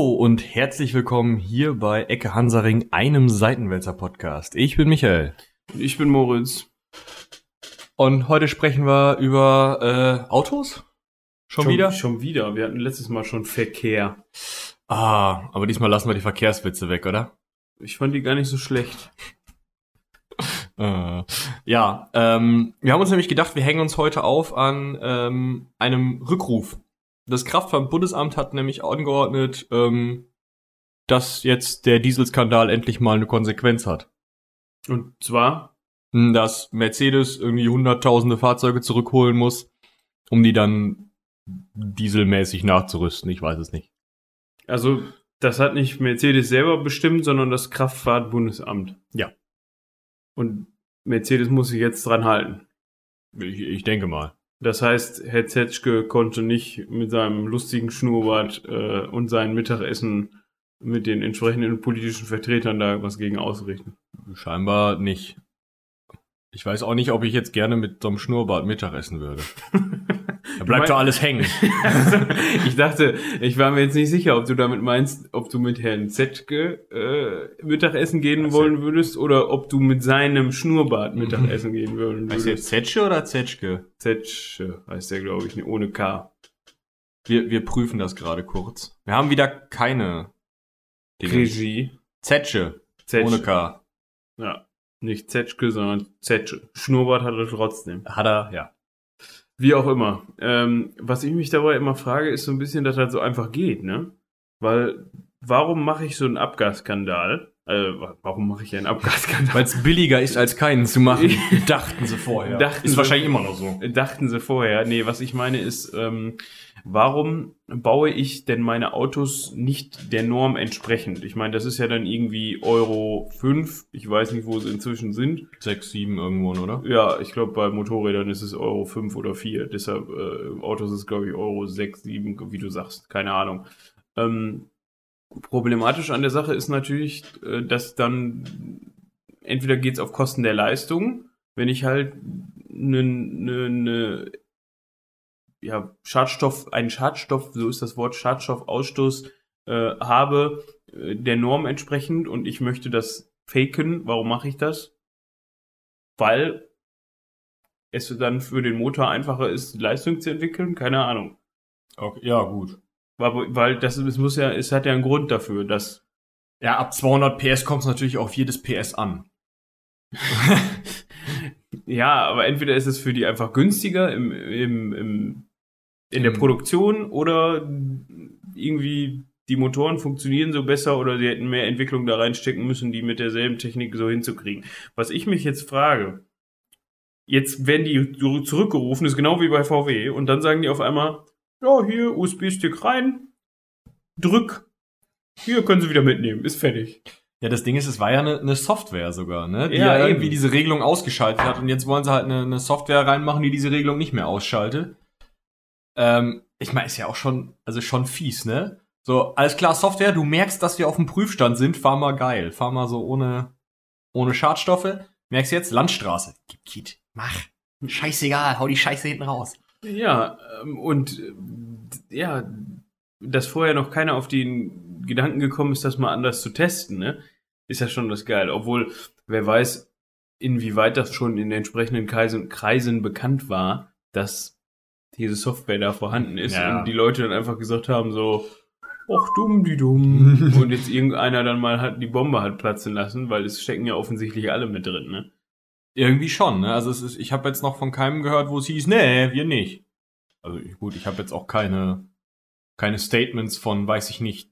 Hallo und herzlich willkommen hier bei Ecke Hansaring, einem Seitenwälzer Podcast. Ich bin Michael. Ich bin Moritz. Und heute sprechen wir über äh, Autos? Schon, wieder? Schon wieder. Wir hatten letztes Mal schon Verkehr. Ah, aber diesmal lassen wir die Verkehrswitze weg, oder? Ich fand die gar nicht so schlecht. Äh, ja, ähm, wir haben uns nämlich gedacht, wir hängen uns heute auf an ähm, einem Rückruf. Das Kraftfahrtbundesamt hat nämlich angeordnet, ähm, dass jetzt der Dieselskandal endlich mal eine Konsequenz hat. Und zwar? Dass Mercedes irgendwie hunderttausende Fahrzeuge zurückholen muss, um die dann dieselmäßig nachzurüsten. Ich weiß es nicht. Also, das hat nicht Mercedes selber bestimmt, sondern das Kraftfahrtbundesamt. Ja. Und Mercedes muss sich jetzt dran halten. Ich, ich denke mal. Das heißt, Herr Zetschke konnte nicht mit seinem lustigen Schnurrbart äh, und seinem Mittagessen mit den entsprechenden politischen Vertretern da was gegen ausrichten. Scheinbar nicht. Ich weiß auch nicht, ob ich jetzt gerne mit so einem Schnurrbart Mittagessen würde. Da bleibt doch alles hängen. also, ich dachte, ich war mir jetzt nicht sicher, ob du damit meinst, ob du mit Herrn Zetschke äh, Mittagessen gehen Also- wollen würdest oder ob du mit seinem Schnurrbart Mittagessen gehen wollen Heißt würdest. jetzt Zetsche oder Zetschke? Zetschke heißt der, glaube ich, ne, ohne K. Wir, wir prüfen das gerade kurz. Wir haben wieder keine Dinge. Regie. Zetsche. Zetsch. Ohne K. Ja. Nicht Zetschke, sondern Zetschke. Schnurrbart hat er trotzdem. Hat er, ja. Wie auch immer. Ähm, was ich mich dabei immer frage, ist so ein bisschen, dass das so einfach geht, ne? Weil, warum mache ich so einen Abgasskandal? Äh, warum mache ich einen Abgasskandal? Weil es billiger ist, als keinen zu machen. Dachten sie vorher. Dachten ist sie- wahrscheinlich immer noch so. Dachten sie vorher. Nee, was ich meine ist, ähm, warum baue ich denn meine Autos nicht der Norm entsprechend? Ich meine, das ist ja dann irgendwie Euro 5. Ich weiß nicht, wo sie inzwischen sind. Sechs, sieben irgendwo, oder? Ja, ich glaube, bei Motorrädern ist es Euro 5 oder 4. Deshalb, äh, Autos ist, glaube ich, Euro 6, 7, wie du sagst. Keine Ahnung. Ähm, problematisch an der Sache ist natürlich, äh, dass dann entweder geht's auf Kosten der Leistung, wenn ich halt ne, ne, ne, ja, Schadstoff, einen Schadstoff, so ist das Wort, Schadstoffausstoß äh, habe, äh, der Norm entsprechend und ich möchte das faken. Warum mache ich das? Weil es dann für den Motor einfacher ist, Leistung zu entwickeln? Keine Ahnung. Okay, ja, gut. Weil, weil das es muss ja, es hat ja einen Grund dafür, dass Ja, ab 200 PS kommt es natürlich auf jedes PS an. ja, aber entweder ist es für die einfach günstiger im, im, im, in der Im- Produktion oder irgendwie die Motoren funktionieren so besser oder sie hätten mehr Entwicklung da reinstecken müssen, die mit derselben Technik so hinzukriegen. Was ich mich jetzt frage, jetzt werden die zurückgerufen, ist genau wie bei VW und dann sagen die auf einmal, ja, hier USB-Stick rein, drück, hier können sie wieder mitnehmen, ist fertig. Ja, das Ding ist, es war ja eine, eine Software sogar, ne? Die Ja, ja, eben. irgendwie diese Regelung ausgeschaltet hat und jetzt wollen sie halt eine, eine Software reinmachen, die diese Regelung nicht mehr ausschaltet. Ähm, ich meine, ist ja auch schon, also schon fies, ne? So, alles klar, Software, du merkst, dass wir auf dem Prüfstand sind, fahr mal geil. Fahr mal so ohne, ohne Schadstoffe. Merkst jetzt, Landstraße. Gib Kit, mach. Scheißegal, hau die Scheiße hinten raus. Ja, ähm, und äh, ja, dass vorher noch keiner auf den Gedanken gekommen ist, das mal anders zu testen, ne? Ist ja schon das geil. Obwohl, wer weiß, inwieweit das schon in entsprechenden Kreisen, Kreisen bekannt war, dass diese Software da vorhanden ist Ja. und die Leute dann einfach gesagt haben, so, ach dumm, die dumm. und jetzt irgendeiner dann mal hat die Bombe hat platzen lassen, weil es stecken ja offensichtlich alle mit drin, ne? Irgendwie schon, ne? Also es ist, ich habe jetzt noch von keinem gehört, wo es hieß, nee, wir nicht. Also gut, ich habe jetzt auch keine keine Statements von, weiß ich nicht,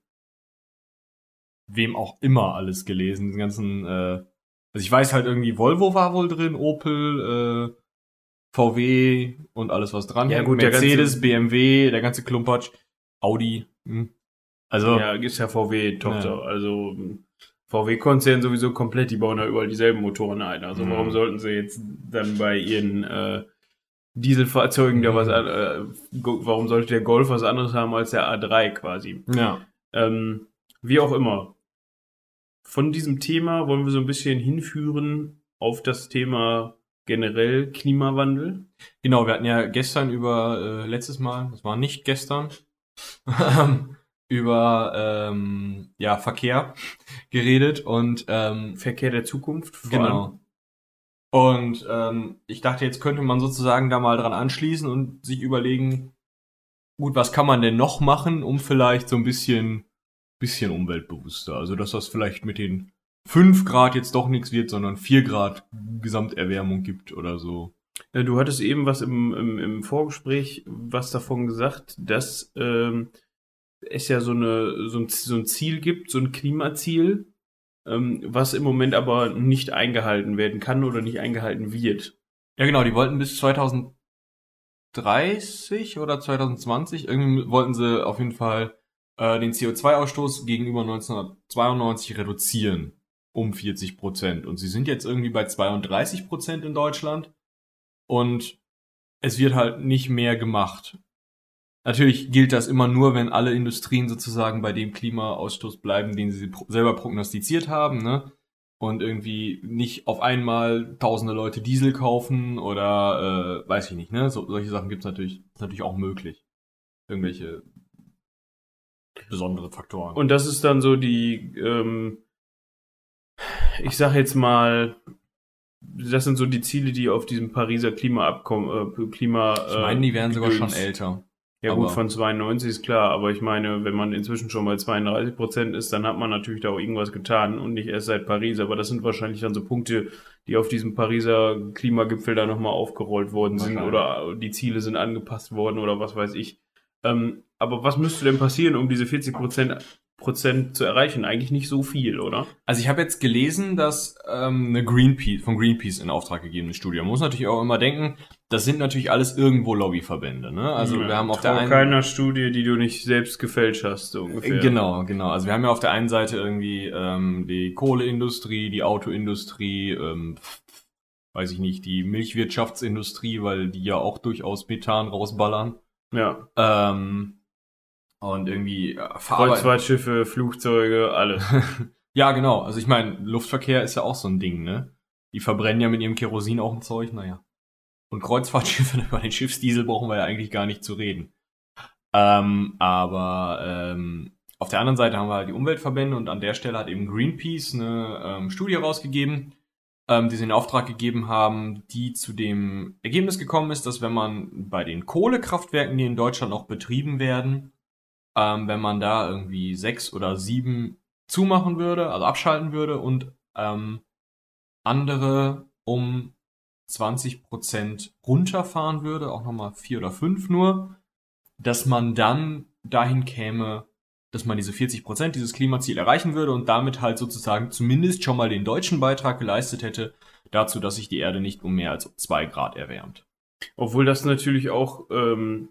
wem auch immer alles gelesen. Den ganzen, äh, also ich weiß halt irgendwie, Volvo war wohl drin, Opel, äh, VW und alles was dran. Ja, gut, der Mercedes, ganze- BMW, der ganze Klumpatsch, Audi. Hm. Also Ja, ist ja VW-Tochter. Ja. Also VW-Konzern sowieso komplett, die bauen ja überall dieselben Motoren ein. Also Mhm. warum sollten sie jetzt dann bei ihren äh, Dieselfahrzeugen da Mhm. was an, äh, warum sollte der Golf was anderes haben als der A3 quasi? ja. Ähm, wie auch immer. Von diesem Thema wollen wir so ein bisschen hinführen auf das Thema generell Klimawandel. Genau, wir hatten ja gestern über, äh, letztes Mal, das war nicht gestern, über ähm, ja, Verkehr geredet und ähm, Verkehr der Zukunft. vor genau. allem. Und ähm, ich dachte, jetzt könnte man sozusagen da mal dran anschließen und sich überlegen, gut, was kann man denn noch machen, um vielleicht so ein bisschen, bisschen umweltbewusster. Also dass das vielleicht mit den 5 Grad jetzt doch nichts wird, sondern 4 Grad Gesamterwärmung gibt oder so. Äh, Du hattest eben was im, im, im Vorgespräch was davon gesagt, dass ähm, es ja so, eine, so, ein, so ein Ziel gibt, so ein Klimaziel, ähm, was im Moment aber nicht eingehalten werden kann oder nicht eingehalten wird. Ja, genau, die wollten bis 2030 oder 2020, irgendwie wollten sie auf jeden Fall äh, den CO2-Ausstoß gegenüber 1992 reduzieren um 40 Prozent. Und sie sind jetzt irgendwie bei 32 Prozent in Deutschland. Und es wird halt nicht mehr gemacht. Natürlich gilt das immer nur, wenn alle Industrien sozusagen bei dem Klimaausstoß bleiben, den sie selber prognostiziert haben, ne? Und irgendwie nicht auf einmal tausende Leute Diesel kaufen oder äh, weiß ich nicht, ne? So, solche Sachen gibt's natürlich, ist natürlich auch möglich. Irgendwelche besondere Faktoren. Und das ist dann so die, ähm, ich sag jetzt mal, das sind so die Ziele, die auf diesem Pariser Klimaabkommen, äh, Klima. ich meine, die wären sogar schon Gedöns. älter. Ja aber- gut, von 92 ist klar, aber ich meine, wenn man inzwischen schon bei 32 Prozent ist, dann hat man natürlich da auch irgendwas getan und nicht erst seit Paris. Aber das sind wahrscheinlich dann so Punkte, die auf diesem Pariser Klimagipfel da nochmal aufgerollt worden sind oder die Ziele sind angepasst worden oder was weiß ich. Ähm, aber was müsste denn passieren, um diese 40 Prozent Prozent zu erreichen? Eigentlich nicht so viel, oder? Also ich habe jetzt gelesen, dass ähm, eine Greenpeace von Greenpeace in Auftrag gegebene Studie. Man muss natürlich auch immer denken, das sind natürlich alles irgendwo Lobbyverbände. Ne? Also wir haben auf der einen keiner Studie, die du nicht selbst gefälscht hast, so ungefähr. Genau, genau. Also wir haben ja auf der einen Seite irgendwie ähm, die Kohleindustrie, die Autoindustrie, ähm, weiß ich nicht, die Milchwirtschaftsindustrie, weil die ja auch durchaus Methan rausballern. Ja. Ähm, und irgendwie äh, Kreuzfahrtschiffe, Flugzeuge, alles. Ja, genau. Also ich meine, Luftverkehr ist ja auch so ein Ding, ne? Die verbrennen ja mit ihrem Kerosin auch ein Zeug, naja. Und Kreuzfahrtschiffe über den Schiffsdiesel brauchen wir ja eigentlich gar nicht zu reden. Ähm, aber ähm, auf der anderen Seite haben wir halt die Umweltverbände und an der Stelle hat eben Greenpeace eine ähm, Studie rausgegeben, ähm, die sie in Auftrag gegeben haben, die zu dem Ergebnis gekommen ist, dass wenn man bei den Kohlekraftwerken, die in Deutschland noch betrieben werden, ähm, wenn man da irgendwie sechs oder sieben zumachen würde, also abschalten würde und ähm, andere um 20% runterfahren würde, auch nochmal vier oder fünf nur, dass man dann dahin käme, dass man diese 40% dieses Klimaziel erreichen würde und damit halt sozusagen zumindest schon mal den deutschen Beitrag geleistet hätte dazu, dass sich die Erde nicht um mehr als zwei Grad erwärmt. Obwohl das natürlich auch, ähm,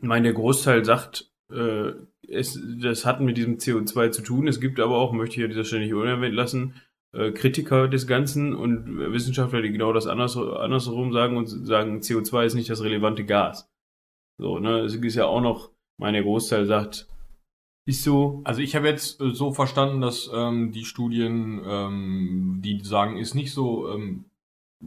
ich meine, der Großteil sagt, äh, es, das hat mit diesem CO2 zu tun. Es gibt aber auch, möchte ich an dieser Stelle nicht unerwähnt lassen, äh, Kritiker des Ganzen und Wissenschaftler, die genau das anders, andersherum sagen und sagen, CO2 ist nicht das relevante Gas. So, ne, es ist ja auch noch, meine, Großteil sagt, ist so, Also ich habe jetzt äh, so verstanden, dass ähm, die Studien, ähm, die sagen, ist nicht so ähm,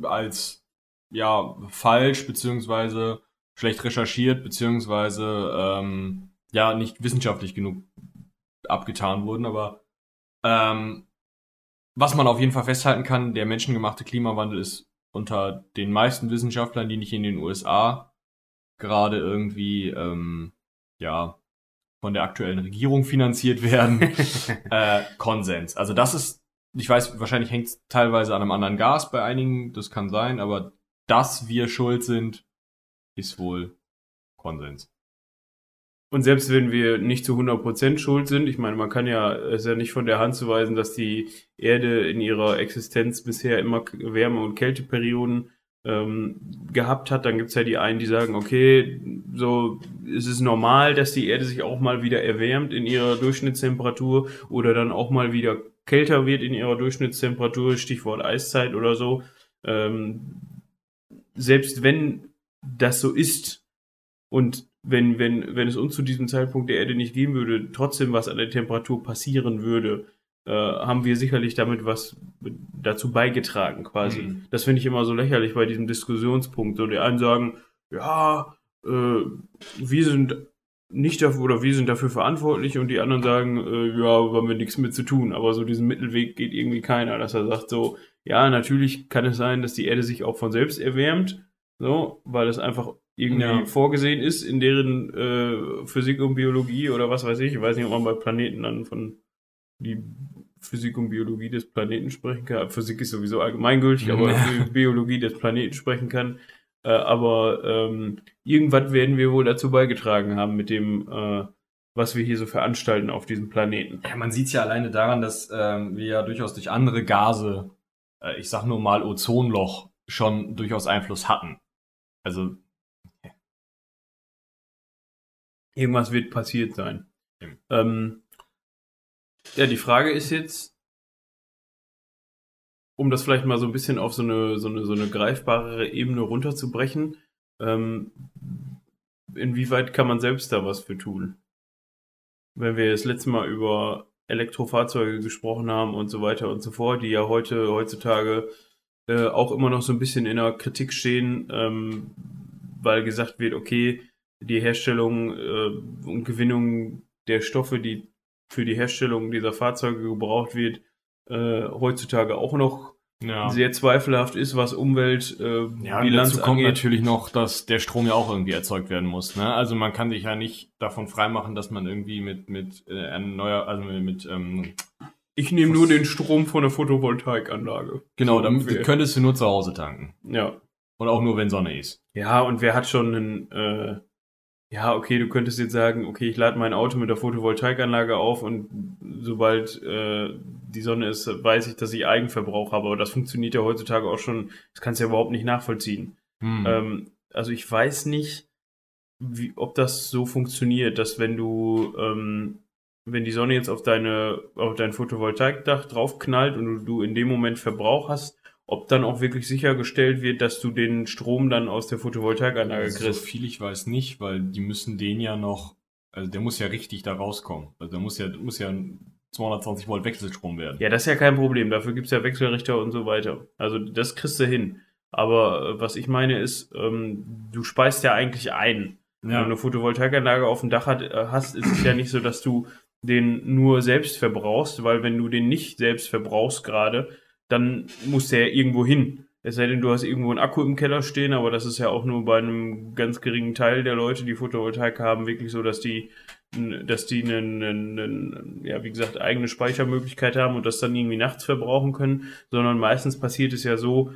als ja falsch beziehungsweise schlecht recherchiert beziehungsweise ähm, ja nicht wissenschaftlich genug abgetan wurden, aber ähm, was man auf jeden Fall festhalten kann, der menschengemachte Klimawandel ist unter den meisten Wissenschaftlern, die nicht in den USA gerade irgendwie ähm, ja von der aktuellen Regierung finanziert werden, äh, Konsens. Also das ist, ich weiß, wahrscheinlich hängt es teilweise an einem anderen Gas bei einigen, das kann sein, aber dass wir schuld sind, ist wohl Konsens. Und selbst wenn wir nicht zu 100% schuld sind, ich meine, man kann ja, es ist ja nicht von der Hand zu weisen, dass die Erde in ihrer Existenz bisher immer Wärme- und Kälteperioden ähm, gehabt hat, dann gibt's ja die einen, die sagen, okay, so es ist normal, dass die Erde sich auch mal wieder erwärmt in ihrer Durchschnittstemperatur oder dann auch mal wieder kälter wird in ihrer Durchschnittstemperatur, Stichwort Eiszeit oder so. Ähm, selbst wenn das so ist und wenn, wenn, wenn es uns zu diesem Zeitpunkt der Erde nicht geben würde, trotzdem was an der Temperatur passieren würde, äh, haben wir sicherlich damit was dazu beigetragen, quasi. Mhm. Das finde ich immer so lächerlich bei diesem Diskussionspunkt. So, die einen sagen, ja, äh, wir sind nicht dafür, oder wir sind dafür verantwortlich und die anderen sagen, äh, ja, haben wir nichts mit zu tun. Aber so diesen Mittelweg geht irgendwie keiner, dass er sagt so, ja, natürlich kann es sein, dass die Erde sich auch von selbst erwärmt, so, weil es einfach irgendwie Ja. vorgesehen ist in deren äh, Physik und Biologie oder was weiß ich. Ich weiß nicht, ob man bei Planeten dann von die Physik und Biologie des Planeten sprechen kann. Physik ist sowieso allgemeingültig, aber Ja. Biologie des Planeten sprechen kann. Äh, aber ähm, irgendwas werden wir wohl dazu beigetragen haben mit dem, äh, was wir hier so veranstalten auf diesem Planeten. Ja, man sieht es ja alleine daran, dass ähm, wir ja durchaus durch andere Gase, äh, ich sag nur mal Ozonloch, schon durchaus Einfluss hatten. Also, Irgendwas wird passiert sein. Eben. Ähm, ja, die Frage ist jetzt, um das vielleicht mal so ein bisschen auf so eine, so eine, so eine greifbarere Ebene runterzubrechen, ähm, inwieweit kann man selbst da was für tun? Wenn wir das letzte Mal über Elektrofahrzeuge gesprochen haben und so weiter und so fort, die ja heute, heutzutage äh, auch immer noch so ein bisschen in der Kritik stehen, ähm, weil gesagt wird, okay, die Herstellung äh, und Gewinnung der Stoffe, die für die Herstellung dieser Fahrzeuge gebraucht wird, äh, heutzutage auch noch ja. sehr zweifelhaft ist, was Umwelt äh, Ja, und Bilanz dazu kommt angeht. natürlich noch, dass der Strom ja auch irgendwie erzeugt werden muss. Ne? Also man kann sich ja nicht davon freimachen, dass man irgendwie mit mit äh, erneuer, also mit, mit ähm, Ich nehme nur den Strom von der Photovoltaikanlage. genau, So damit ungefähr. könntest du nur zu Hause tanken Ja. und auch nur wenn Sonne ist. Ja, und wer hat schon einen, äh, ja, okay, du könntest jetzt sagen, okay, ich lade mein Auto mit der Photovoltaikanlage auf und sobald äh, die Sonne ist, weiß ich, dass ich Eigenverbrauch habe. Aber das funktioniert ja heutzutage auch schon, das kannst du ja überhaupt nicht nachvollziehen. Hm. Ähm, also ich weiß nicht, wie, ob das so funktioniert, dass wenn du, ähm, wenn die Sonne jetzt auf deine, auf dein Photovoltaikdach draufknallt und du, du in dem Moment Verbrauch hast, ob dann auch wirklich sichergestellt wird, dass du den Strom dann aus der Photovoltaikanlage Also, so kriegst. viel ich weiß nicht, weil die müssen den ja noch, also der muss ja richtig da rauskommen. Also der muss ja, muss ja 220 Volt Wechselstrom werden. Ja, das ist ja kein Problem. Dafür gibt's ja Wechselrichter und so weiter. Also das kriegst du hin. Aber äh, was ich meine ist, ähm, du speist ja eigentlich ein. Wenn du eine Photovoltaikanlage auf dem Dach hat, äh, hast, ist es ja nicht so, dass du den nur selbst verbrauchst, weil wenn du den nicht selbst verbrauchst gerade, dann muss der irgendwo hin. Es sei denn, du hast irgendwo einen Akku im Keller stehen, aber das ist ja auch nur bei einem ganz geringen Teil der Leute, die Photovoltaik haben, wirklich so, dass die, dass die einen, einen, ja, wie gesagt, eigene Speichermöglichkeit haben und das dann irgendwie nachts verbrauchen können, sondern meistens passiert es ja so,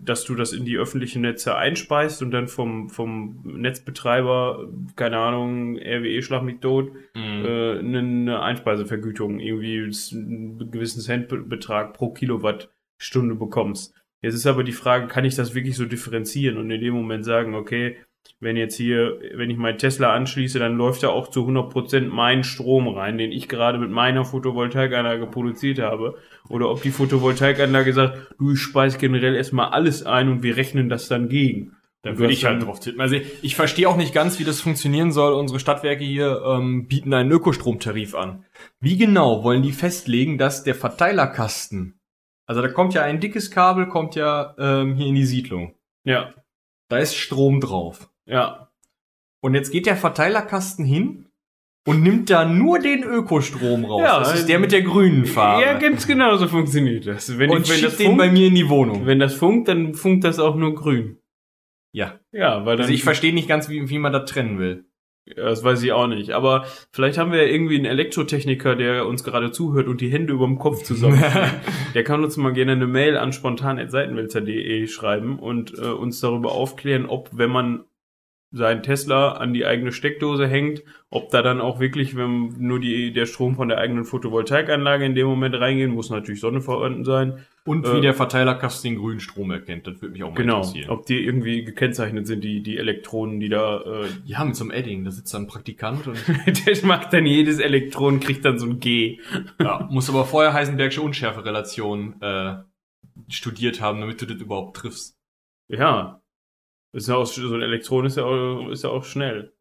dass du das in die öffentlichen Netze einspeist und dann vom, vom Netzbetreiber, keine Ahnung, RWE schlag mich tot, Mhm. äh, eine, eine Einspeisevergütung, irgendwie einen gewissen Centbetrag pro Kilowattstunde bekommst. Jetzt ist aber die Frage, kann ich das wirklich so differenzieren und in dem Moment sagen, okay, wenn jetzt hier, wenn ich meinen Tesla anschließe, dann läuft da auch zu 100% mein Strom rein, den ich gerade mit meiner Photovoltaikanlage produziert habe. Oder ob die Photovoltaikanlage sagt, du, ich speise generell erstmal alles ein und wir rechnen das dann gegen. Dann würde ich halt drauf tippen. Also ich verstehe auch nicht ganz, wie das funktionieren soll. Unsere Stadtwerke hier ähm, bieten einen Ökostromtarif an. Wie genau wollen die festlegen, dass der Verteilerkasten, also da kommt ja ein dickes Kabel, kommt ja ähm, hier in die Siedlung. Ja, Da ist Strom drauf. Ja, Und jetzt geht der Verteilerkasten hin und nimmt da nur den Ökostrom raus. Ja, das ist der mit der grünen Farbe. Ja, ganz genau so funktioniert das. Wenn, und ich, wenn schiebt das den funkt, bei mir in die Wohnung. wenn das funkt, dann funkt das auch nur grün. Ja. Ja, weil dann. Also ich verstehe nicht ganz, wie, wie man das trennen will. Ja, das weiß ich auch nicht. Aber vielleicht haben wir ja irgendwie einen Elektrotechniker, der uns gerade zuhört und die Hände über dem Kopf zusammen. der kann uns mal gerne eine Mail an spontan.seitenwälzer.de schreiben und äh, uns darüber aufklären, ob, wenn man seinen Tesla an die eigene Steckdose hängt, ob da dann auch wirklich, wenn nur die, der Strom von der eigenen Photovoltaikanlage in dem Moment reingehen, muss natürlich Sonne vorhanden sein. Und Äh, wie der Verteilerkasten den grünen Strom erkennt. Das würde mich auch mal Genau. interessieren. Ob die irgendwie gekennzeichnet sind, die, die Elektronen, die da, äh, Ja, mit so einem Edding. Da sitzt dann ein Praktikant und der macht dann jedes Elektron, kriegt dann so ein G. ja, muss aber vorher Heisenbergsche Unschärferelation äh, studiert haben, damit du das überhaupt triffst. Ja. Ist ja auch, so ein Elektron ist ja auch, ist ja auch schnell.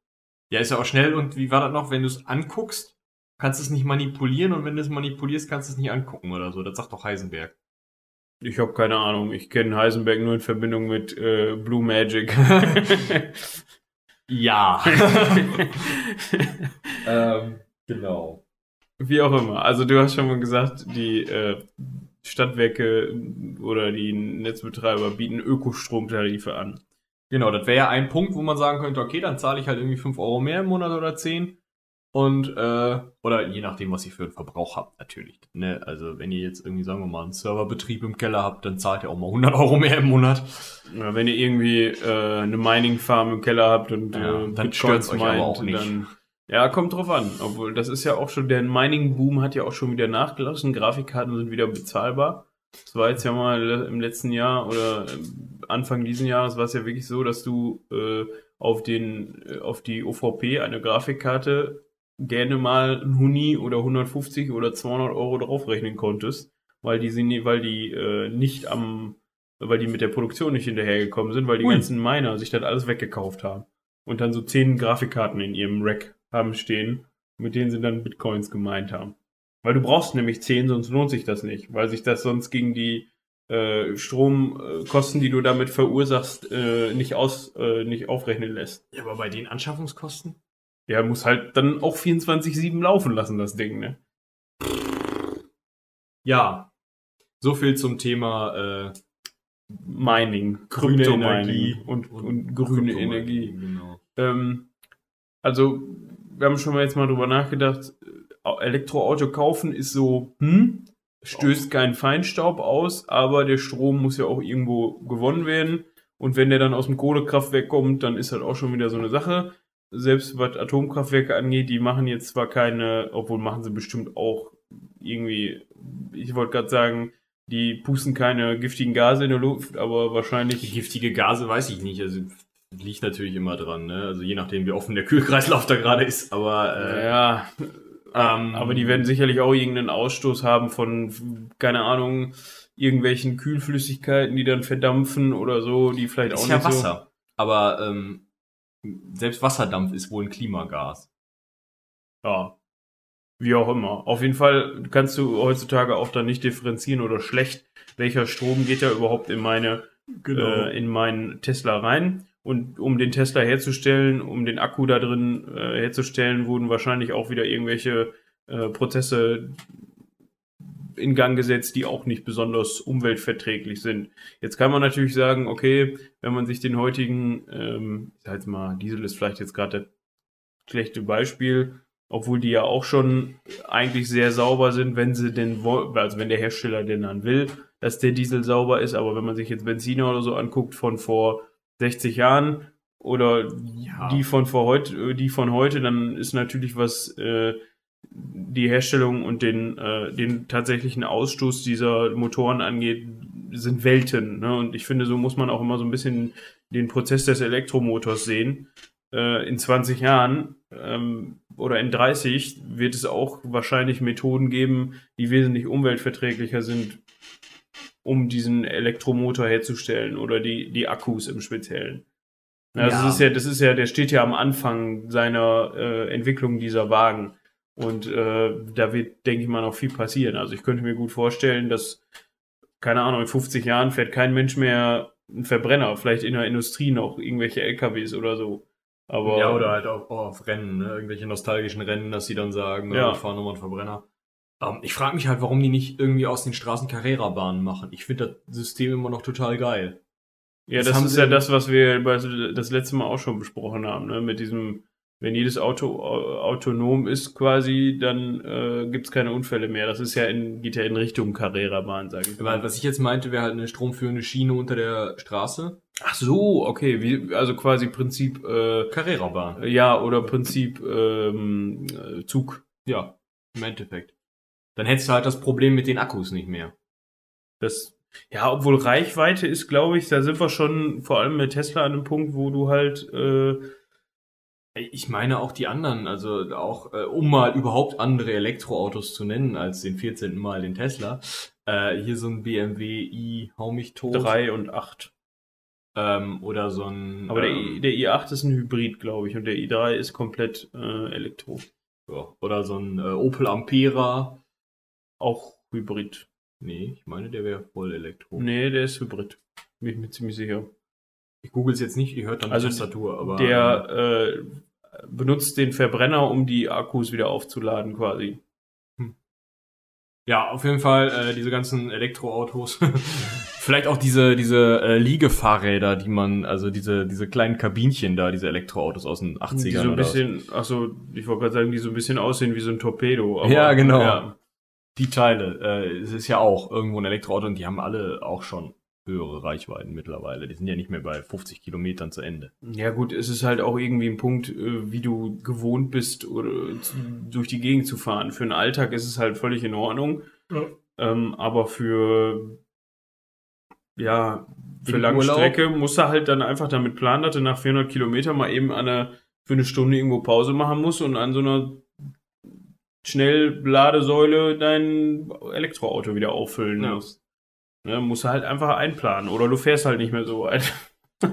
Ja, ist ja auch schnell und wie war das noch, wenn du es anguckst, kannst du es nicht manipulieren und wenn du es manipulierst, kannst du es nicht angucken oder so. Das sagt doch Heisenberg. Ich habe keine Ahnung. Ich kenne Heisenberg nur in Verbindung mit äh, Blue Magic. Ja. ähm, genau. Wie auch immer. Also du hast schon mal gesagt, die äh, Stadtwerke oder die Netzbetreiber bieten Ökostromtarife an. Genau, das wäre ja ein Punkt, wo man sagen könnte, okay, dann zahle ich halt irgendwie 5 Euro mehr im Monat oder 10. Und, äh, oder je nachdem, was ihr für einen Verbrauch habt, natürlich. Ne? Also, wenn ihr jetzt irgendwie, sagen wir mal, einen Serverbetrieb im Keller habt, dann zahlt ihr auch mal 100 Euro mehr im Monat. Ja, wenn ihr irgendwie äh, eine Mining-Farm im Keller habt und Ja, äh, dann stört's euch aber auch nicht. dann. Ja, kommt drauf an. Obwohl, das ist ja auch schon, der Mining-Boom hat ja auch schon wieder nachgelassen. Grafikkarten sind wieder bezahlbar. Das war jetzt ja mal im letzten Jahr oder Anfang diesen Jahres war es ja wirklich so, dass du äh, auf den äh, auf die OVP eine Grafikkarte gerne mal ein Huni oder 150 oder 200 Euro draufrechnen konntest, weil die sind, weil die äh, nicht am, weil die mit der Produktion nicht hinterhergekommen sind, weil die Ui. ganzen Miner sich das alles weggekauft haben und dann so zehn Grafikkarten in ihrem Rack haben stehen, mit denen sie dann Bitcoins gemeint haben. Weil du brauchst nämlich 10, sonst lohnt sich das nicht, weil sich das sonst gegen die äh, Stromkosten, die du damit verursachst, äh, nicht aus, äh, nicht aufrechnen lässt. Ja, aber bei den Anschaffungskosten? Ja, muss halt dann auch 24-7 laufen lassen, das Ding, ne? Ja. So viel zum Thema äh, Mining, grüne Energie und, und, grüne Kryptomining, Energie. Genau. Ähm, also, wir haben schon mal jetzt mal drüber nachgedacht, äh, Elektroauto kaufen ist so, hm, stößt keinen Feinstaub aus, aber der Strom muss ja auch irgendwo gewonnen werden. Und wenn der dann aus dem Kohlekraftwerk kommt, dann ist halt auch schon wieder so eine Sache. Selbst was Atomkraftwerke angeht, die machen jetzt zwar keine, obwohl machen sie bestimmt auch irgendwie, ich wollte gerade sagen, die pusten keine giftigen Gase in der Luft, aber wahrscheinlich Giftige Gase weiß ich nicht. Also liegt natürlich immer dran, ne? Also je nachdem, wie offen der Kühlkreislauf da gerade ist. Aber äh, Ja, ähm, aber die werden sicherlich auch irgendeinen Ausstoß haben von, keine Ahnung, irgendwelchen Kühlflüssigkeiten, die dann verdampfen oder so, die vielleicht auch ist ja nicht Wasser. Aber ähm, selbst Wasserdampf ist wohl ein Klimagas. so. Ja. Wie auch immer. Auf jeden Fall kannst du heutzutage auch dann nicht differenzieren oder schlecht, welcher Strom geht da überhaupt in meine, äh, in meinen Tesla rein. Und um den Tesla herzustellen, um den Akku da drin äh, herzustellen, wurden wahrscheinlich auch wieder irgendwelche äh, Prozesse in Gang gesetzt, die auch nicht besonders umweltverträglich sind. Jetzt kann man natürlich sagen, okay, wenn man sich den heutigen, ähm, ich sag jetzt mal, Diesel ist vielleicht jetzt gerade das schlechte Beispiel, obwohl die ja auch schon eigentlich sehr sauber sind, wenn sie denn wollen, also wenn der Hersteller denn dann will, dass der Diesel sauber ist, aber wenn man sich jetzt Benziner oder so anguckt von vor 60 Jahren oder Ja. die von vor heute, die von heute, dann ist natürlich was äh, die Herstellung und den äh, den tatsächlichen Ausstoß dieser Motoren angeht, sind Welten. Ne? Und ich finde, so muss man auch immer so ein bisschen den Prozess des Elektromotors sehen. Äh, in 20 Jahren ähm, oder in 30 wird es auch wahrscheinlich Methoden geben, die wesentlich umweltverträglicher sind, um diesen Elektromotor herzustellen oder die, die Akkus im Speziellen. Ja, Ja. Das ist ja, das ist ja, der steht ja am Anfang seiner äh, Entwicklung dieser Wagen. Und äh, da wird, denke ich mal, noch viel passieren. Also ich könnte mir gut vorstellen, dass, keine Ahnung, in 50 Jahren fährt kein Mensch mehr einen Verbrenner, vielleicht in der Industrie noch irgendwelche LKWs oder so. Aber ja, oder halt auch oh, auf Rennen, ne? irgendwelche nostalgischen Rennen, dass sie dann sagen, Ja. ja. ich fahre nochmal einen Verbrenner. Ähm, ich frage mich halt, warum die nicht irgendwie aus den Straßen Carrera-Bahnen machen. Ich finde das System immer noch total geil. Ja, Das das, ist ja das, was wir das letzte Mal auch schon besprochen haben, ne? Mit diesem, wenn jedes Auto au- autonom ist quasi, dann äh, gibt's keine Unfälle mehr. Das ist ja in, geht ja in Richtung Carrera-Bahn, sage ich Weil, was ich jetzt meinte, wäre halt eine stromführende Schiene unter der Straße. Ach so, okay, wie, also quasi Prinzip, äh, Carrera-Bahn. ja, oder Prinzip ähm, äh, Zug. Ja, im Endeffekt. Dann hättest du halt das Problem mit den Akkus nicht mehr. Das, ja, obwohl Reichweite ist, glaube ich, da sind wir schon vor allem mit Tesla an einem Punkt, wo du halt, äh, Ich meine auch die anderen, also auch, äh, um mal überhaupt andere Elektroautos zu nennen als den 14. Mal den Tesla. Äh, hier so ein BMW i Hau mich tot. drei und acht. Ähm, oder so ein. Aber der, ähm, I, der i8 ist ein Hybrid, glaube ich, und der i3 ist komplett äh, Elektro. ja, oder so ein äh, Opel Ampera. Auch Hybrid. Nee, ich meine, der wäre voll Elektro. Nee, der ist Hybrid. Bin ich mir ziemlich sicher. Ich google es jetzt nicht, ihr hört dann Also die Tastatur, aber. Der äh, benutzt den Verbrenner, um die Akkus wieder aufzuladen, quasi. Ja, auf jeden Fall äh, diese ganzen Elektroautos. Vielleicht auch diese diese äh, Liegefahrräder, die man, also diese diese kleinen Kabinchen da, diese Elektroautos aus den 80ern Die so ein bisschen, achso, ich wollte gerade sagen, die so ein bisschen aussehen wie so ein Torpedo. Ja, genau. Ja. Die Teile. Äh, es ist ja auch irgendwo ein Elektroauto und die haben alle auch schon höhere Reichweiten mittlerweile. Die sind ja nicht mehr bei 50 Kilometern zu Ende. Ja gut, es ist halt auch irgendwie ein Punkt, äh, wie du gewohnt bist, oder zu, durch die Gegend zu fahren. Für den Alltag ist es halt völlig in Ordnung. Ja. Ähm, aber für ja, für Im Langstrecke musst du halt dann einfach damit planen, dass du nach 400 Kilometern mal eben an einer, für eine Stunde irgendwo Pause machen musst und an so einer Schnellladesäule dein Elektroauto wieder auffüllen Ja. musst. Ne, musst du halt einfach einplanen. Oder du fährst halt nicht mehr so weit.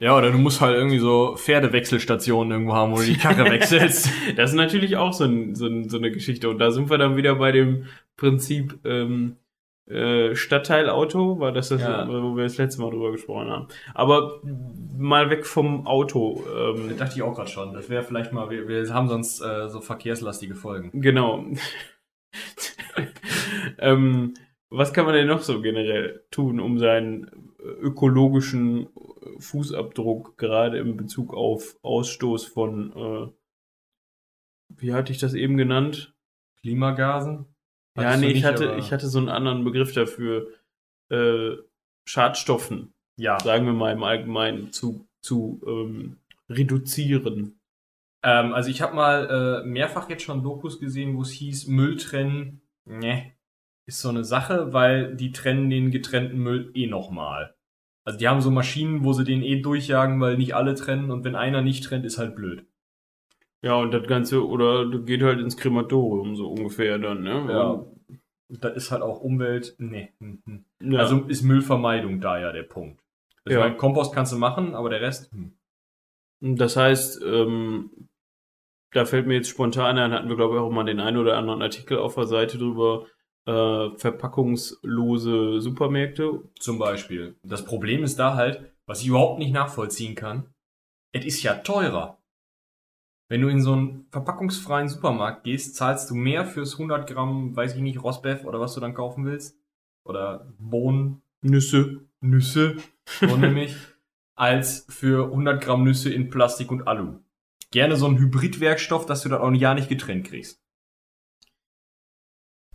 Ja, oder du musst halt irgendwie so Pferdewechselstationen irgendwo haben, wo du die Karre wechselst. Das ist natürlich auch so, ein, so, ein, so eine Geschichte. Und da sind wir dann wieder bei dem Prinzip ähm, äh, Stadtteilauto, war das das, Ja. wo wir das letzte Mal drüber gesprochen haben. Aber mal weg vom Auto. Ähm, dachte ich auch gerade schon. Das wäre vielleicht mal, wir, wir haben sonst äh, so verkehrslastige Folgen. genau. ähm, was kann man denn noch so generell tun, um seinen ökologischen Fußabdruck gerade in Bezug auf Ausstoß von, äh, wie hatte ich das eben genannt? Klimagasen? Ja, Hattest nee, ich nicht, hatte, aber- ich hatte so einen anderen Begriff dafür. Äh, Schadstoffen, Ja. sagen wir mal im Allgemeinen, zu, zu ähm, reduzieren. Ähm, also ich habe mal äh, mehrfach jetzt schon Dokus gesehen, wo es hieß, Müll trennen, ne, ist so eine Sache, weil die trennen den getrennten Müll eh nochmal. Also die haben so Maschinen, wo sie den eh durchjagen, weil nicht alle trennen und wenn einer nicht trennt, ist halt blöd. Ja, und das Ganze, oder du geht halt ins Krematorium, so ungefähr dann, ne? Ja. Und das ist halt auch Umwelt, ne. hm, hm. Ja. Also ist Müllvermeidung da ja der Punkt. Also Ja. ja. Kompost kannst du machen, aber der Rest, hm. Das heißt, ähm, da fällt mir jetzt spontan ein, hatten wir, glaube ich, auch mal den einen oder anderen Artikel auf der Seite drüber, äh, verpackungslose Supermärkte. Zum Beispiel. Das Problem ist da halt, was ich überhaupt nicht nachvollziehen kann, es ist ja teurer. Wenn du in so einen verpackungsfreien Supermarkt gehst, zahlst du mehr fürs 100 Gramm, weiß ich nicht, Rosbeff oder was du dann kaufen willst. Oder Bohnen, Nüsse. Nüsse, so nämlich, als für 100 Gramm Nüsse in Plastik und Alu. Gerne so ein Hybridwerkstoff, dass du dann auch ja nicht getrennt kriegst.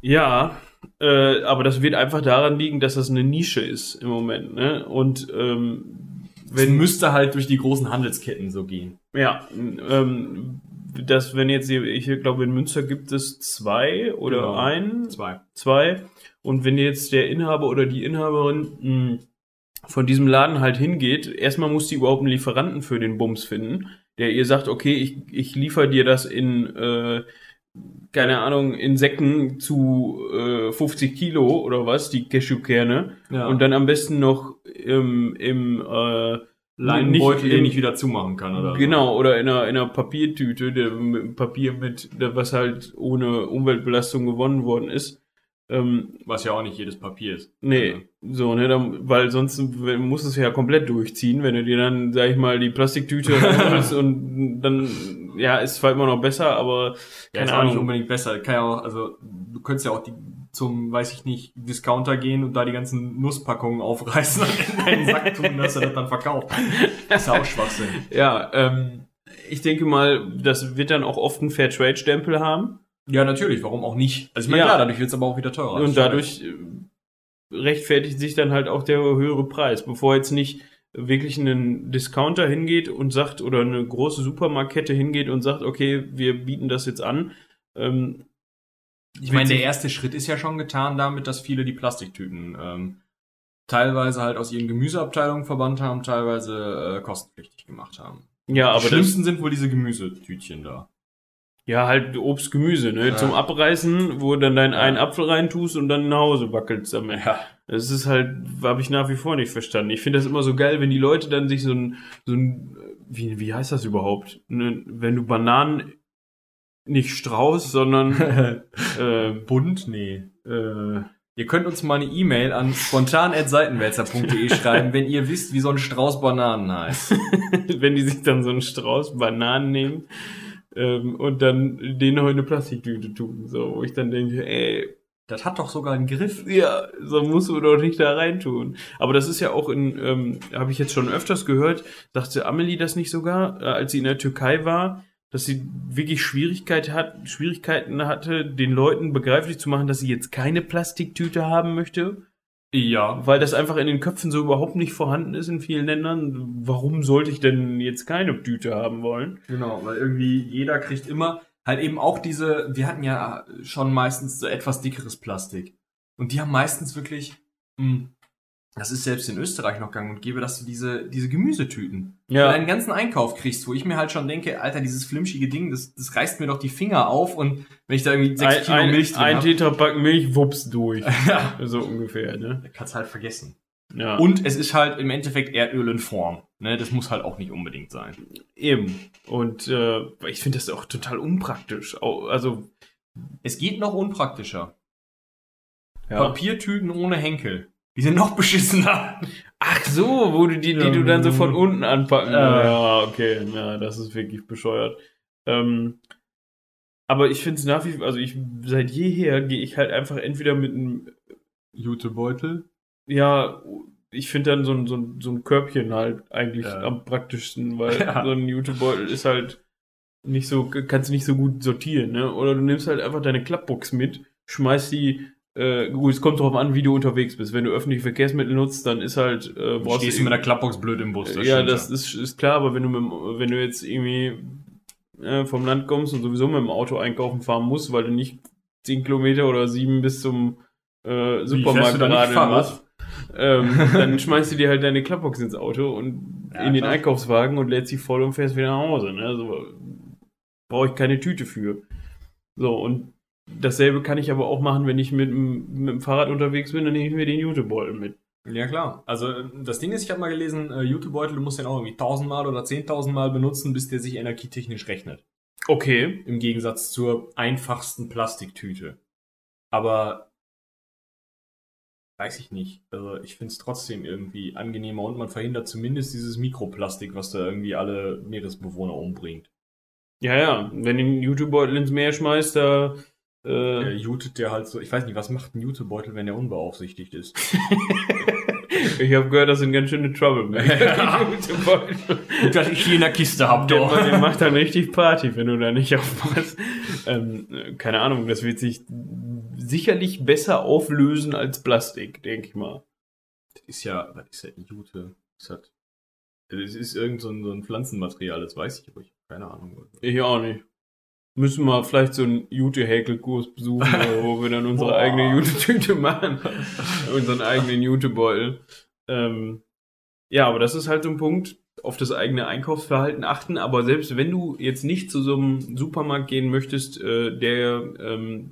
Ja, äh, aber das wird einfach daran liegen, dass das eine Nische ist im Moment, ne? Und ähm, Wenn müsste halt durch die großen Handelsketten so gehen. Ja, ähm, das, wenn jetzt, hier- ich glaube, in Münster gibt es zwei oder Genau. ein, Zwei. zwei. Und wenn jetzt der Inhaber oder die Inhaberin mh, von diesem Laden halt hingeht, erstmal muss die überhaupt einen Lieferanten für den Bums finden, der ihr sagt, okay, ich, ich liefere dir das in, äh, keine Ahnung, in Säcken zu äh, 50 Kilo oder was, die Cashewkerne. Ja. Und dann am besten noch im, im äh, Leinenbeutel, nicht den ich wieder zumachen kann, oder? Genau, oder in einer, in einer Papiertüte, der, mit Papier mit, der, was halt ohne Umweltbelastung gewonnen worden ist. Ähm, Was ja auch nicht jedes Papier ist. nee, so, ne, dann, weil sonst muss es ja komplett durchziehen, wenn du dir dann, sag ich mal, die Plastiktüte holst und dann, ja, ist zwar immer noch besser, aber Ja, keine ist auch nicht Ahnung. unbedingt besser. Kann ja auch, also, du könntest ja auch die, zum, weiß ich nicht, Discounter gehen und da die ganzen Nusspackungen aufreißen und in deinen Sack tun, dass er das dann verkauft. Das ist ja auch Schwachsinn. Ja, ähm, ich denke mal, das wird dann auch oft einen Fairtrade-Stempel haben. Ja, natürlich, warum auch nicht? Also, ich meine, Ja. klar, dadurch wird es aber auch wieder teurer. Und dadurch äh, rechtfertigt sich dann halt auch der höhere Preis, bevor jetzt nicht wirklich ein Discounter hingeht und sagt, oder eine große Supermarktkette hingeht und sagt, okay, wir bieten das jetzt an. Ähm, Ich meine, der erste Schritt ist ja schon getan damit, dass viele die Plastiktüten ähm, teilweise halt aus ihren Gemüseabteilungen verbannt haben, teilweise äh, kostenpflichtig gemacht haben. ja, aber das, schlimmsten sind wohl diese Gemüsetütchen da. Ja, halt Obst, Gemüse, ne, Ja. zum Abreißen, wo dann deinen einen Apfel reintust und dann nach Hause wackelst damit. Ja. Das ist halt, habe ich nach wie vor nicht verstanden. Ich finde das immer so geil, wenn die Leute dann sich so ein, so ein, wie, wie heißt das überhaupt? Ne, wenn du Bananen nicht Strauß, sondern äh, Bunt? Nee. äh, Ihr könnt uns mal eine E-Mail an spontan.seitenwälzer.de schreiben, wenn ihr wisst, wie so ein Strauß Bananen heißt. wenn die sich dann so einen Strauß Bananen nehmen ähm, und dann den noch in eine Plastiktüte tun. So, wo ich dann denke, ey, Das hat doch sogar einen Griff. ja, so musst du doch nicht da reintun. Aber das ist ja auch in, ähm, habe ich jetzt schon öfters gehört, sagte Amelie das nicht sogar, äh, als sie in der Türkei war, dass sie wirklich Schwierigkeit hat, Schwierigkeiten hatte, den Leuten begreiflich zu machen, dass sie jetzt keine Plastiktüte haben möchte, Ja. weil das einfach in den Köpfen so überhaupt nicht vorhanden ist in vielen Ländern. Warum sollte ich denn jetzt keine Tüte haben wollen? Genau, weil irgendwie jeder kriegt immer halt eben auch diese, wir hatten ja schon meistens so etwas dickeres Plastik. Und die haben meistens wirklich, mh, das ist selbst in Österreich noch gang und gäbe, dass du diese, diese Gemüsetüten für deinen ganzen Einkauf kriegst, wo ich mir halt schon denke, Alter, dieses flimschige Ding, das, das reißt mir doch die Finger auf und wenn ich da irgendwie sechs ein, Kilo ein, Milch drin ein hab, Milch, wups durch. ja, So ungefähr, ne? kannst halt vergessen. Ja. Und es ist halt im Endeffekt Erdöl in Form. Ne, das muss halt auch nicht unbedingt sein. Eben. Und äh, ich finde das auch total unpraktisch. Also, Es geht noch unpraktischer. ja. Papiertüten ohne Henkel. Die sind noch beschissener. Ach so, wo du die, die Ja. du dann so von unten anpacken. Ja. Ja, okay. Ja, das ist wirklich bescheuert. Ähm, aber ich finde es nach wie vor, also ich seit jeher gehe ich halt einfach entweder mit einem, Jutebeutel. ja, ich finde dann so ein, so, ein, so ein Körbchen halt eigentlich Ja. am praktischsten, weil Ja. so ein Jutebeutel ist halt nicht so, kannst du nicht so gut sortieren, ne? Oder du nimmst halt einfach deine Klappbox mit, schmeißt die, äh, gut, es kommt drauf an, wie du unterwegs bist. Wenn du öffentliche Verkehrsmittel nutzt, dann ist halt, äh, Du stehst du mit der Klappbox blöd im Bus. ja, stimmt das ist, ist klar, aber wenn du, mit, wenn du jetzt irgendwie äh, vom Land kommst und sowieso mit dem Auto einkaufen fahren musst, weil du nicht 10 Kilometer oder 7 bis zum äh, Supermarkt Fahrrad? musst, ähm, dann schmeißt du dir halt deine Klappbox ins Auto und Ja, in den klar. Einkaufswagen und lädst sie voll und fährst wieder nach Hause. Ne? Also brauche ich keine Tüte für. So, und dasselbe kann ich aber auch machen, wenn ich mit, dem- mit dem Fahrrad unterwegs bin, dann nehme ich mir den Jutebeutel mit. Ja, klar. Also, das Ding ist, ich habe mal gelesen, äh, Jutebeutel, du musst den auch irgendwie tausendmal oder zehntausendmal benutzen, bis der sich energietechnisch rechnet. Okay. Im Gegensatz zur einfachsten Plastiktüte. Aber weiß ich nicht. Also ich finde es trotzdem irgendwie angenehmer und man verhindert zumindest dieses Mikroplastik, was da irgendwie alle Meeresbewohner umbringt. Ja, ja, wenn du den Jutebeutel ins Meer schmeißt, da äh, jutet der halt so, ich weiß nicht, was macht ein Jutebeutel, wenn der unbeaufsichtigt ist? ich habe gehört, das sind ganz schöne Trouble. Ja. Jutebeutel. Gut, dass ich die in der Kiste hab, Der, doch. der macht dann richtig Party, wenn du da nicht aufpasst. Ähm, äh, keine Ahnung, das wird sich sicherlich besser auflösen als Plastik, denke ich mal. Das ist ja, was ist ja Jute? Das hat, das ist irgend so ein, so ein Pflanzenmaterial, das weiß ich, aber ich habe keine Ahnung. Ich auch nicht. Müssen wir vielleicht so einen Jute-Häkelkurs besuchen, wo wir dann unsere eigene Jute-Tüte machen. unseren eigenen Jutebeutel. Ähm, ja, aber das ist halt so ein Punkt, auf das eigene Einkaufsverhalten achten. Aber selbst wenn du jetzt nicht zu so einem Supermarkt gehen möchtest, äh, der ähm,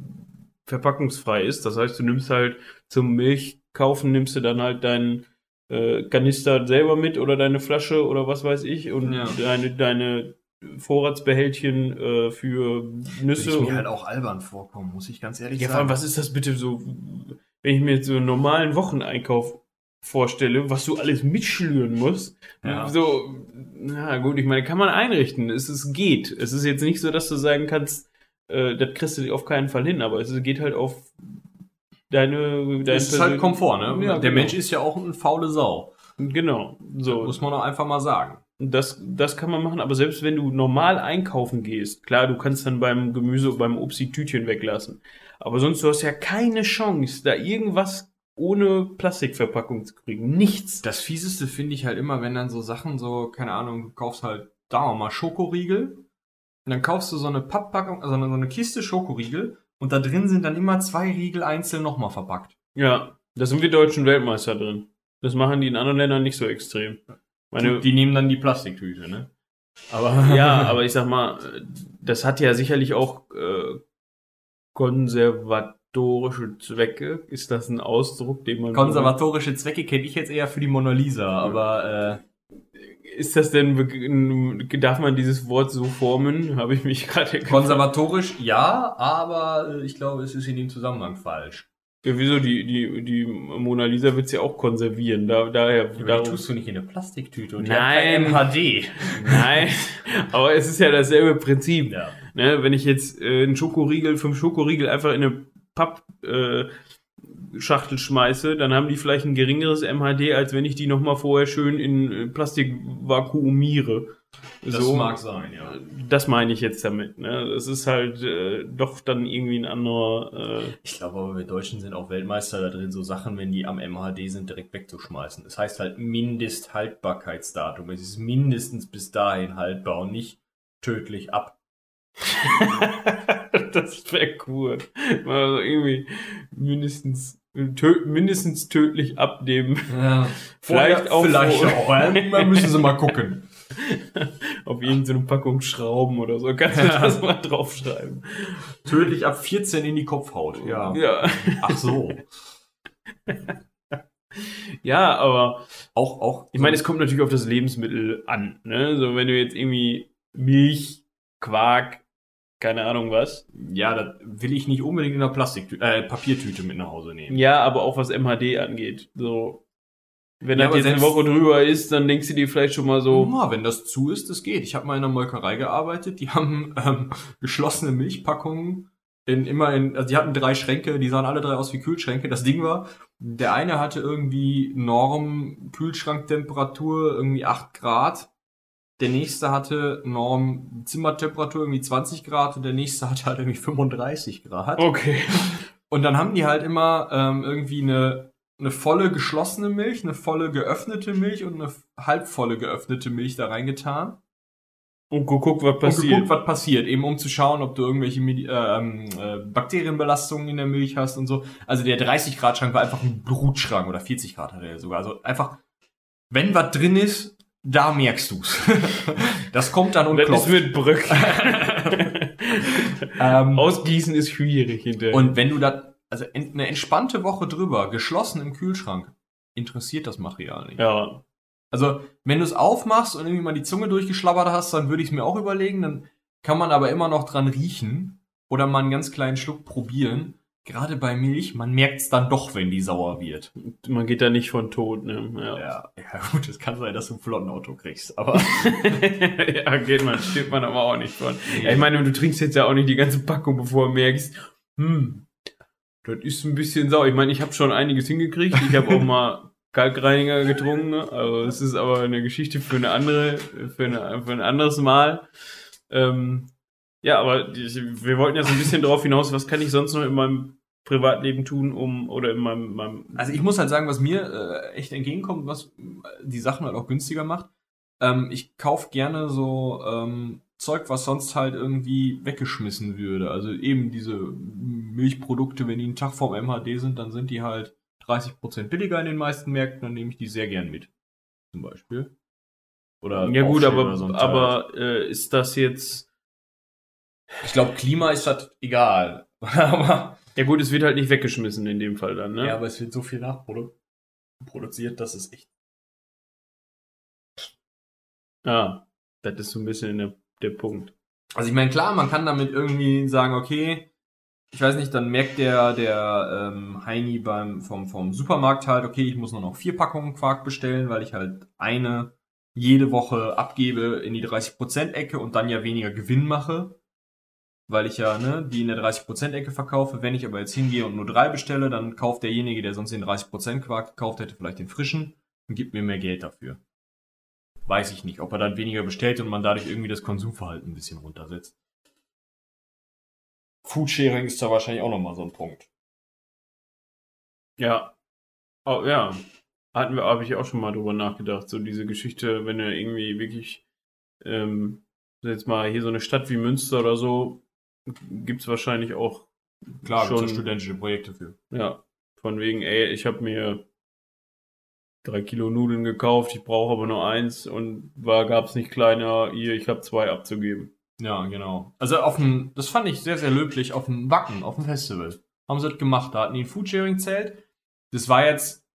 verpackungsfrei ist, das heißt, du nimmst halt zum Milch kaufen, nimmst du dann halt deinen äh, Kanister selber mit oder deine Flasche oder was weiß ich und Ja. deine, deine Vorratsbehältchen äh, für Nüsse. Würde ich mir halt auch albern vorkommen, muss ich ganz ehrlich ja, vor allem, sagen. was ist das bitte so, wenn ich mir jetzt so einen normalen Wocheneinkauf vorstelle, was du alles mitschlüren musst? Ja. So, na gut, ich meine, kann man einrichten. Es, es geht. Es ist jetzt nicht so, dass du sagen kannst, äh, das kriegst du auf keinen Fall hin, aber es geht halt auf deine, deine Es ist halt Komfort, ne? Ja, der genau. Mensch ist ja auch eine faule Sau. Genau. So. Muss man auch einfach mal sagen. Das, das kann man machen, aber selbst wenn du normal einkaufen gehst, klar, du kannst dann beim Gemüse, beim Obst die Tütchen weglassen. Aber sonst, du hast ja keine Chance, da irgendwas ohne Plastikverpackung zu kriegen. Nichts. Das Fieseste finde ich halt immer, wenn dann so Sachen so, keine Ahnung, du kaufst halt, da mal Schokoriegel und dann kaufst du so eine Papppackung, also so eine Kiste Schokoriegel und da drin sind dann immer zwei Riegel einzeln nochmal verpackt. Ja, da sind wir deutschen Weltmeister drin. Das machen die in anderen Ländern nicht so extrem. Meine, die nehmen dann die Plastiktüte, ne? Aber ja, aber ich sag mal, das hat ja sicherlich auch äh, konservatorische Zwecke. Ist das ein Ausdruck, den man konservatorische Zwecke kenne ich jetzt eher für die Mona Lisa, aber Ist das denn, darf man dieses Wort so formen? Habe ich mich gerade äh, konservatorisch ja, aber äh, ich glaube, es ist in dem Zusammenhang falsch. Ja, wieso? Die, die, die Mona Lisa wird's ja auch konservieren. Da, daher, die darum- tust du nicht in eine Plastiktüte und Nein. MHD. Nein, aber es ist ja dasselbe Prinzip. Ja. Ne, wenn ich jetzt äh, einen Schokoriegel, fünf Schokoriegel einfach in eine Pappschachtel äh, schmeiße, dann haben die vielleicht ein geringeres MHD, als wenn ich die nochmal vorher schön in äh, Plastik vakuumiere. Das mag sein, ja. Das meine ich jetzt damit. Ne? Das ist halt äh, doch dann irgendwie ein anderer. Äh, Ich glaube aber, wir Deutschen sind auch Weltmeister da drin, so Sachen, wenn die am MHD sind, direkt wegzuschmeißen. Das heißt halt Mindesthaltbarkeitsdatum. Es ist mindestens bis dahin haltbar und nicht tödlich ab. das wäre cool. Also irgendwie mindestens tö mindestens tödlich abnehmen. Ja. Vielleicht auch vielleicht so. auch. Ja, Da müssen sie mal gucken. Auf irgendeine Packung Schrauben oder so. Kannst du das mal draufschreiben? Tödlich ab 14 in die Kopfhaut. Ja. Ja. Ach so. Ja, aber Auch, auch. ich meine, es kommt natürlich auf das Lebensmittel an. Ne? So, wenn du jetzt irgendwie Milch, Quark, keine Ahnung was. ja, das will ich nicht unbedingt in einer Plastiktüte, äh, Papiertüte mit nach Hause nehmen. Ja, aber auch was MHD angeht. So. Wenn Ja, das jetzt eine Woche drüber ist, dann denkst du dir vielleicht schon mal so, Ja, wenn das zu ist, das geht. Ich habe mal in einer Molkerei gearbeitet, die haben ähm, geschlossene Milchpackungen in immer in, also die hatten drei Schränke, die sahen alle drei aus wie Kühlschränke. Das Ding war, der eine hatte irgendwie Norm Kühlschranktemperatur irgendwie 8 Grad. Der nächste hatte Norm Zimmertemperatur irgendwie 20 Grad und der nächste hatte halt irgendwie 35 Grad. okay. Und dann haben die halt immer ähm, irgendwie eine, eine volle geschlossene Milch, eine volle geöffnete Milch und eine halbvolle geöffnete Milch da reingetan. Und geguckt, was Und passiert. geguckt, was passiert, eben um zu schauen, ob du irgendwelche Medi äh, ähm, äh, Bakterienbelastungen in der Milch hast und so. Also der 30 Grad Schrank war einfach ein Blutschrank oder 40 Grad hatte er sogar. Also einfach, wenn was drin ist, da merkst du's. das kommt dann und das mit Brück. Ähm, Ausgießen ist schwierig hinterher. Und wenn du da, also eine entspannte Woche drüber, geschlossen im Kühlschrank, interessiert das Material nicht. ja. Also, wenn du es aufmachst und irgendwie mal die Zunge durchgeschlabbert hast, dann würde ich es mir auch überlegen. Dann kann man aber immer noch dran riechen oder mal einen ganz kleinen Schluck probieren. Gerade bei Milch, man merkt es dann doch, wenn die sauer wird. Man geht da nicht von tot, ne? Ja. Ja, ja gut, es kann sein, dass du ein Flottenauto kriegst, aber ja, geht man, steht man aber auch nicht von. Ja, ich meine, du trinkst jetzt ja auch nicht die ganze Packung, bevor du merkst, hm, das ist ein bisschen sauer. Ich meine, ich habe schon einiges hingekriegt. Ich habe auch mal Kalkreiniger getrunken. Also es ist aber eine Geschichte für eine andere, für, eine, für ein anderes Mal. Ähm, ja, aber ich, wir wollten ja so ein bisschen darauf hinaus, was kann ich sonst noch in meinem Privatleben tun, um oder in meinem, meinem Also ich muss halt sagen, was mir äh, echt entgegenkommt, was äh, die Sachen halt auch günstiger macht. Ähm, ich kauf gerne so ähm, Zeug, was sonst halt irgendwie weggeschmissen würde. Also eben diese Milchprodukte, wenn die einen Tag vorm MHD sind, dann sind die halt 30% billiger in den meisten Märkten, dann nehme ich die sehr gern mit. Zum Beispiel. Oder ja gut, aber, so aber äh, ist das jetzt ich glaube, Klima ist halt egal. aber, Ja gut, es wird halt nicht weggeschmissen in dem Fall dann, ne? ja, aber es wird so viel nachproduziert, dass es echt Ja, das ist so ein bisschen der, der Punkt. Also ich meine, klar, man kann damit irgendwie sagen, okay, ich weiß nicht, dann merkt der, der ähm, Heini beim, vom, vom Supermarkt halt, okay, ich muss nur noch vier Packungen Quark bestellen, weil ich halt eine jede Woche abgebe in die 30%-Ecke und dann ja weniger Gewinn mache, weil ich ja ne, die in der 30%-Ecke verkaufe. Wenn ich aber jetzt hingehe und nur drei bestelle, dann kauft derjenige, der sonst den 30% Quark gekauft hätte, vielleicht den frischen und gibt mir mehr Geld dafür. Weiß ich nicht, ob er dann weniger bestellt und man dadurch irgendwie das Konsumverhalten ein bisschen runtersetzt. Foodsharing ist da wahrscheinlich auch nochmal so ein Punkt. Ja. Oh, ja. Hatten wir, habe ich auch schon mal drüber nachgedacht. So diese Geschichte, wenn du irgendwie wirklich, ähm, jetzt mal hier so eine Stadt wie Münster oder so, gibt's wahrscheinlich auch Klar, Schon- studentische Projekte für. Ja, von wegen, ey, ich habe mir drei Kilo Nudeln gekauft, ich brauche aber nur eins und war gab's nicht kleiner, hier, ich habe zwei abzugeben. Ja, genau. Also auf dem, das fand ich sehr, sehr löblich, auf dem Wacken, auf dem Festival. Haben sie das gemacht. Da hatten die ein Foodsharing-Zelt. Das war jetzt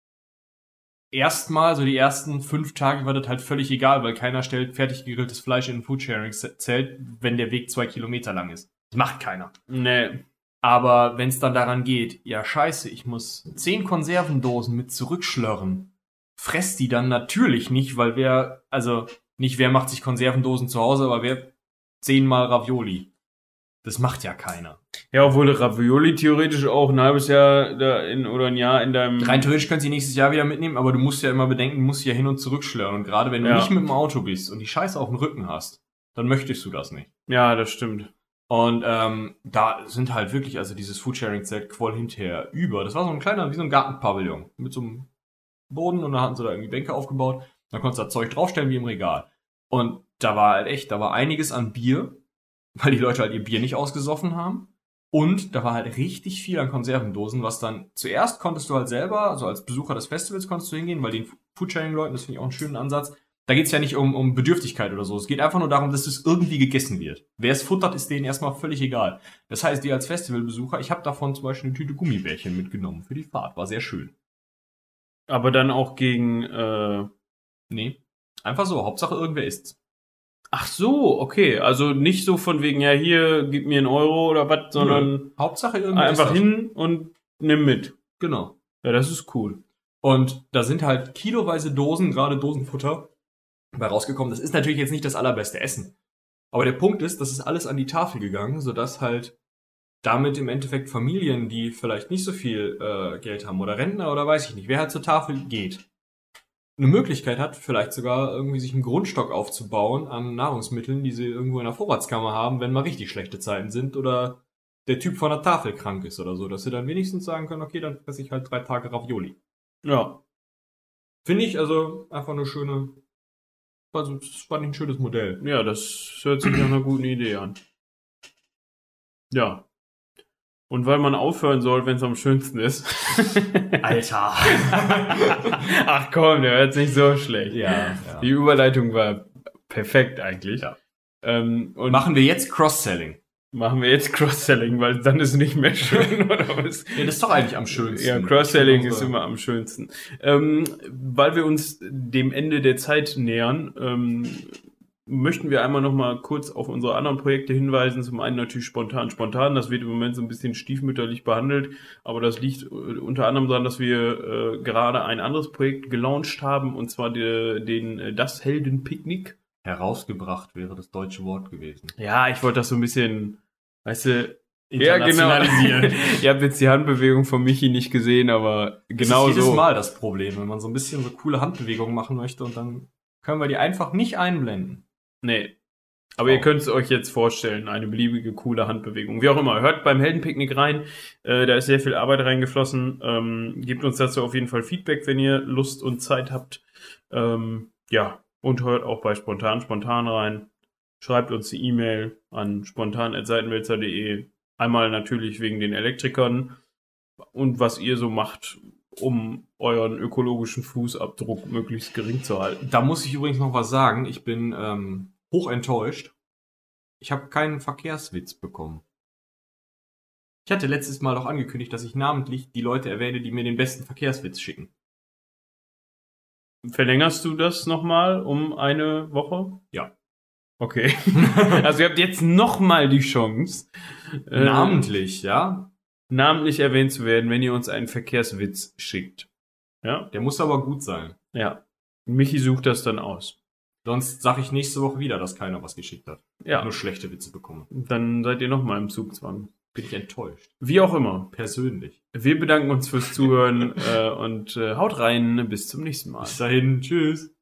erstmal, so die ersten fünf Tage war das halt völlig egal, weil keiner stellt fertig gegrilltes Fleisch in ein Foodsharing-Zelt, wenn der Weg zwei Kilometer lang ist. Das macht keiner. Nee. Aber wenn es dann daran geht, ja scheiße, ich muss zehn Konservendosen mit zurückschlörren, fresst die dann natürlich nicht, weil wer, also nicht wer macht sich Konservendosen zu Hause, aber wer zehnmal Ravioli. Das macht ja keiner. Ja, obwohl Ravioli theoretisch auch ein halbes Jahr da in, oder ein Jahr in deinem. Rein theoretisch kannst du die nächstes Jahr wieder mitnehmen, aber du musst ja immer bedenken, du musst ja hin und zurück schlören. Und gerade wenn du Ja. nicht mit dem Auto bist und die Scheiße auf dem Rücken hast, dann möchtest du das nicht. Ja, das stimmt. Und ähm, da sind halt wirklich, also dieses Foodsharing-Zelt quoll hinterher über. Das war so ein kleiner, wie so ein Gartenpavillon mit so einem Boden und da hatten sie da irgendwie Bänke aufgebaut. Da konntest du das Zeug draufstellen wie im Regal. Und da war halt echt, da war einiges an Bier, weil die Leute halt ihr Bier nicht ausgesoffen haben. Und da war halt richtig viel an Konservendosen, was dann zuerst konntest du halt selber, also als Besucher des Festivals konntest du hingehen, weil den Foodsharing-Leuten, das finde ich auch einen schönen Ansatz, da geht's ja nicht um, um Bedürftigkeit oder so. Es geht einfach nur darum, dass es irgendwie gegessen wird. Wer es futtert, ist denen erstmal völlig egal. Das heißt, die als Festivalbesucher, ich habe davon zum Beispiel eine Tüte Gummibärchen mitgenommen für die Fahrt. War sehr schön. Aber dann auch gegen. Äh, Nee. Einfach so, Hauptsache irgendwer isst's. ach so, okay. Also nicht so von wegen, ja, hier, gib mir einen Euro oder was, sondern Hauptsache irgendwer einfach hin und nimm mit. Genau. Ja, das ist cool. Und da sind halt kiloweise Dosen, gerade Dosenfutter, bei rausgekommen. Das ist natürlich jetzt nicht das allerbeste Essen. Aber der Punkt ist, das ist alles an die Tafel gegangen, sodass halt damit im Endeffekt Familien, die vielleicht nicht so viel äh, Geld haben oder Rentner oder weiß ich nicht, wer halt zur Tafel geht, eine Möglichkeit hat, vielleicht sogar irgendwie sich einen Grundstock aufzubauen an Nahrungsmitteln, die sie irgendwo in der Vorratskammer haben, wenn mal richtig schlechte Zeiten sind oder der Typ von der Tafel krank ist oder so, dass sie dann wenigstens sagen können, okay, dann fresse ich halt drei Tage Ravioli. Ja. Finde ich also einfach eine schöne, also das fand ich ein schönes Modell. Ja, das hört sich nach einer guten Idee an. Ja. Und weil man aufhören soll, wenn es am schönsten ist. Alter. Ach komm, der hört nicht so schlecht. ja, Die ja. Überleitung war perfekt eigentlich. Ja. Ähm, und Machen wir jetzt Cross-Selling. machen wir jetzt Cross-Selling, weil dann ist nicht mehr schön, oder was? Ja, das ist doch eigentlich am schönsten. Ja, Cross-Selling Also, ist immer am schönsten. Ähm, weil wir uns dem Ende der Zeit nähern, ähm, möchten wir einmal noch mal kurz auf unsere anderen Projekte hinweisen. Zum einen natürlich spontan. Spontan, das wird im Moment so ein bisschen stiefmütterlich behandelt, aber das liegt äh, unter anderem daran, dass wir äh, gerade ein anderes Projekt gelauncht haben, und zwar die, den äh, Das Heldenpicknick. Herausgebracht wäre das deutsche Wort gewesen. Ja, ich wollte das so ein bisschen, weißt du, ja, genau. Ihr habt jetzt die Handbewegung von Michi nicht gesehen, aber genau das ist jedes so. Mal das Problem, wenn man so ein bisschen so coole Handbewegungen machen möchte und dann können wir die einfach nicht einblenden. Nee. Aber Oh. ihr könnt es euch jetzt vorstellen, eine beliebige, coole Handbewegung. Wie auch immer, hört beim Heldenpicknick rein. Äh, da ist sehr viel Arbeit reingeflossen. Ähm, gebt uns dazu auf jeden Fall Feedback, wenn ihr Lust und Zeit habt. Ähm, ja, und hört auch bei Spontan Spontan rein. Schreibt uns die E-Mail an spontan.seitenwälzer.de. Einmal natürlich wegen den Elektrikern und was ihr so macht, um euren ökologischen Fußabdruck möglichst gering zu halten. Da muss ich übrigens noch was sagen. Ich bin ähm, hoch enttäuscht. Ich habe keinen Verkehrswitz bekommen. Ich hatte letztes Mal auch angekündigt, dass ich namentlich die Leute erwähne, die mir den besten Verkehrswitz schicken. Verlängerst du das nochmal um eine Woche? Ja. Okay. also ihr habt jetzt nochmal die Chance, äh, namentlich, ja. Namentlich erwähnt zu werden, wenn ihr uns einen Verkehrswitz schickt. Ja? Der muss aber gut sein. Ja. Michi sucht das dann aus. Sonst sage ich nächste Woche wieder, dass keiner was geschickt hat. Ja. Nur schlechte Witze bekommen. Dann seid ihr nochmal im Zugzwang. Bin ich enttäuscht. Wie auch immer. Persönlich. Wir bedanken uns fürs Zuhören äh, und äh, haut rein. Bis zum nächsten Mal. Bis dahin. Tschüss.